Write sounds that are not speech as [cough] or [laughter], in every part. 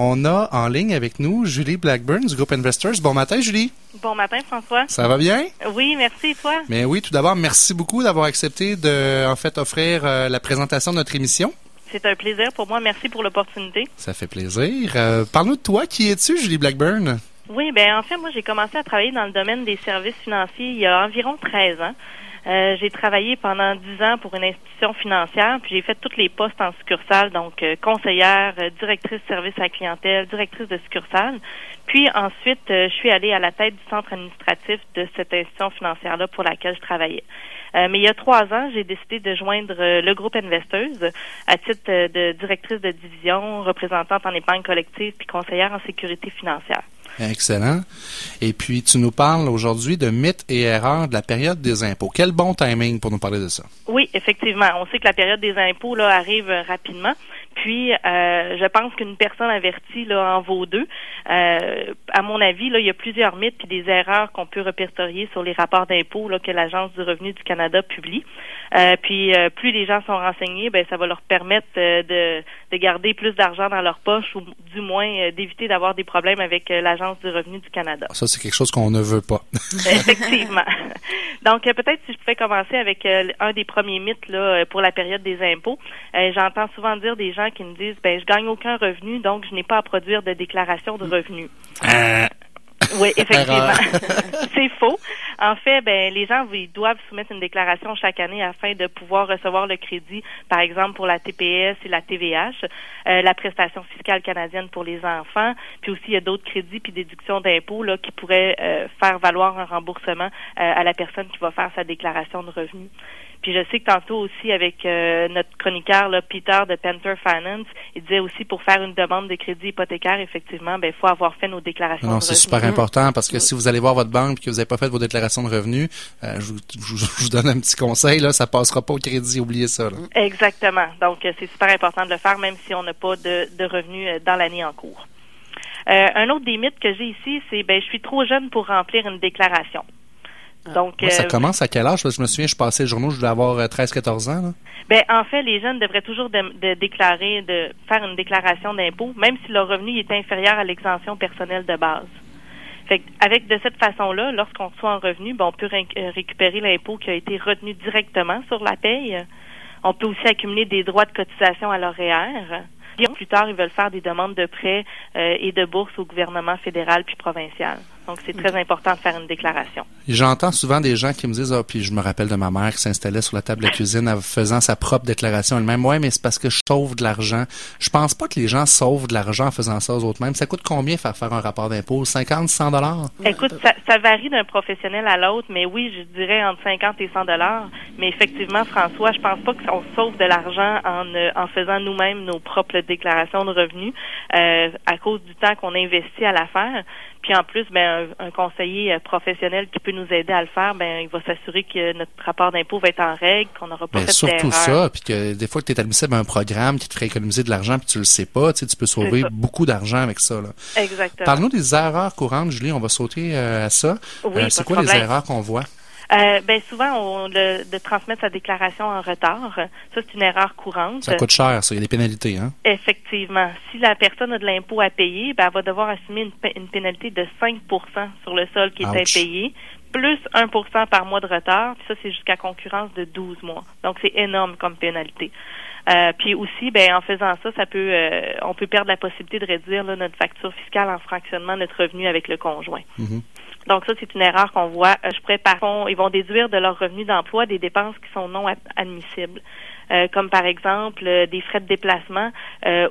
On a en ligne avec nous Julie Blackburn du groupe Investors. Bon matin, Julie. Bon matin, François. Ça va bien? Oui, merci, et toi? Mais oui, tout d'abord, merci beaucoup d'avoir accepté de, en fait, offrir euh, la présentation de notre émission. C'est un plaisir pour moi. Merci pour l'opportunité. Ça fait plaisir. Euh, Parle-nous de toi. Qui es-tu, Julie Blackburn? Oui, ben en fait, moi, j'ai commencé à travailler dans le domaine des services financiers il y a environ 13 ans. Euh, j'ai travaillé pendant dix ans pour une institution financière, puis j'ai fait tous les postes en succursale, donc euh, conseillère, euh, directrice service à la clientèle, directrice de succursale. Puis ensuite, je suis allée à la tête du centre administratif de cette institution financière-là pour laquelle je travaillais. mais il y a trois ans, j'ai décidé de joindre le groupe Investeuse à titre de directrice de division, représentante en épargne collective puis conseillère en sécurité financière. Excellent. Et puis, tu nous parles aujourd'hui de mythes et erreurs de la période des impôts. Quel bon timing pour nous parler de ça? Oui, effectivement. On sait que la période des impôts là, arrive rapidement. Puis, euh, je pense qu'une personne avertie là, en vaut deux. Euh, à mon avis, là, il y a plusieurs mythes et des erreurs qu'on peut répertorier sur les rapports d'impôts que l'Agence du revenu du Canada publie. Euh, puis, plus les gens sont renseignés, ben ça va leur permettre de, de garder plus d'argent dans leur poche ou du moins d'éviter d'avoir des problèmes avec l'Agence du revenu du Canada. Ça, c'est quelque chose qu'on ne veut pas. [laughs] [laughs] Effectivement. Donc, peut-être si je pouvais commencer avec un des premiers mythes là, pour la période des impôts. J'entends souvent dire des gens qui me disent ben je gagne aucun revenu, donc je n'ai pas à produire de déclaration de revenus. Euh. Oui, [laughs] effectivement. c'est faux. En fait, ben les gens ils doivent soumettre une déclaration chaque année afin de pouvoir recevoir le crédit, par exemple pour la TPS et la TVH, euh, la prestation fiscale canadienne pour les enfants, puis aussi il y a d'autres crédits puis déductions d'impôts là qui pourraient euh, faire valoir un remboursement à la personne qui va faire sa déclaration de revenus. Puis je sais que tantôt aussi avec euh, notre chroniqueur là, Peter de Panther Finance, il disait aussi pour faire une demande de crédit hypothécaire, effectivement, ben il faut avoir fait nos déclarations de revenus. c'est super important parce que si vous allez voir votre banque et que vous n'avez pas fait vos déclarations de revenus, euh, je, vous, donne un petit conseil là, ça passera pas au crédit, oubliez ça. Exactement. Donc euh, c'est super important de le faire même si on n'a pas de, de revenus dans l'année en cours. un autre des mythes que j'ai ici, c'est ben je suis trop jeune pour remplir une déclaration. Donc, ça euh, commence à quel âge? je me souviens, je passais le journaux, je devais avoir 13-14 euh, ans. Ben, en fait, les jeunes devraient toujours de, déclarer, de faire une déclaration d'impôt, même si leur revenu est inférieur à l'exemption personnelle de base. Fait avec de cette façon-là, lorsqu'on reçoit un revenu, on peut euh, récupérer l'impôt qui a été retenu directement sur la paye. On peut aussi accumuler des droits de cotisation à l'horaire. Plus tard, ils veulent faire des demandes de prêts et de bourse au gouvernement fédéral puis provincial. Donc, c'est très important de faire une déclaration. J'entends souvent des gens qui me disent, ah, puis je me rappelle de ma mère qui s'installait sur la table de cuisine en faisant sa propre déclaration elle-même. Ouais, mais c'est parce que je sauve de l'argent. Je pense pas que les gens sauvent de l'argent en faisant ça aux autres mêmes. Ça coûte combien faire faire un rapport d'impôt? 50, 100 dollars? Écoute, ça, varie d'un professionnel à l'autre, mais oui, je dirais entre 50 et 100 dollars. Mais effectivement, François, je pense pas qu'on sauve de l'argent en, euh, en faisant nous-mêmes nos propres déclarations de revenus euh, à cause du temps qu'on investit à la faire. Puis en plus, ben, un, conseiller euh, professionnel qui peut nous aider à le faire, ben, il va s'assurer que notre rapport d'impôt va être en règle, qu'on n'aura pas ben, fait Surtout ça, puis que des fois que tu es admissible à un programme qui te ferait économiser de l'argent, puis tu le sais pas, tu, peux sauver beaucoup d'argent avec ça. Là. Exactement. Parle-nous des erreurs courantes, Julie, on va sauter euh, à ça. Oui, euh, c'est quoi les erreurs qu'on voit? Euh, ben souvent, on de transmettre sa déclaration en retard. Ça, c'est une erreur courante. Ça coûte cher, ça. Il y a des pénalités, hein? Effectivement. Si la personne a de l'impôt à payer, ben, elle va devoir assumer une, une pénalité de 5% sur le sol qui est impayé, plus 1% par mois de retard. Puis ça, c'est jusqu'à concurrence de 12 mois. Donc, c'est énorme comme pénalité. Euh, puis aussi, ben en faisant ça, ça peut, euh, on peut perdre la possibilité de réduire notre facture fiscale en fractionnement notre revenu avec le conjoint. Mm-hmm. Donc ça, c'est une erreur qu'on voit. Euh, je prépare, ils vont déduire de leur revenu d'emploi des dépenses qui sont non admissibles. Euh, comme par exemple euh, des frais de déplacement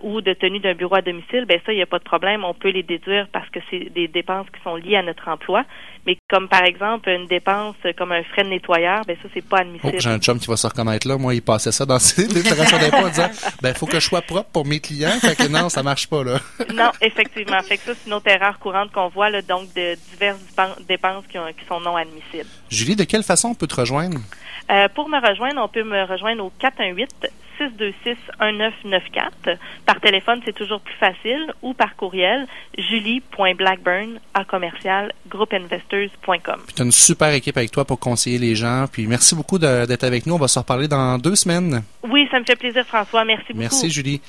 ou de tenue d'un bureau à domicile, ben ça, il n'y a pas de problème, on peut les déduire parce que c'est des dépenses qui sont liées à notre emploi. Mais comme par exemple une dépense comme un frais de nettoyeur, ben ça, c'est pas admissible. Oh, j'ai un chum qui va se reconnaître là. Moi, il passait ça dans [laughs] ses déclarations d'impôts en disant ben faut que je sois propre pour mes clients. Fait que non, ça marche pas là. [laughs] non, effectivement. Fait que ça, c'est une autre erreur courante qu'on voit là, donc de diverses dépenses qui, sont non admissibles. Julie, de quelle façon on peut te rejoindre? Euh, pour me rejoindre, on peut me rejoindre au 418 626-1994. Par téléphone, c'est toujours plus facile ou par courriel julie.blackburn à commercial groupeinvestors.com. Tu as une super équipe avec toi pour conseiller les gens. Puis merci beaucoup d'être avec nous. On va se reparler dans deux semaines. Oui, ça me fait plaisir, François. Merci beaucoup. Merci, Julie.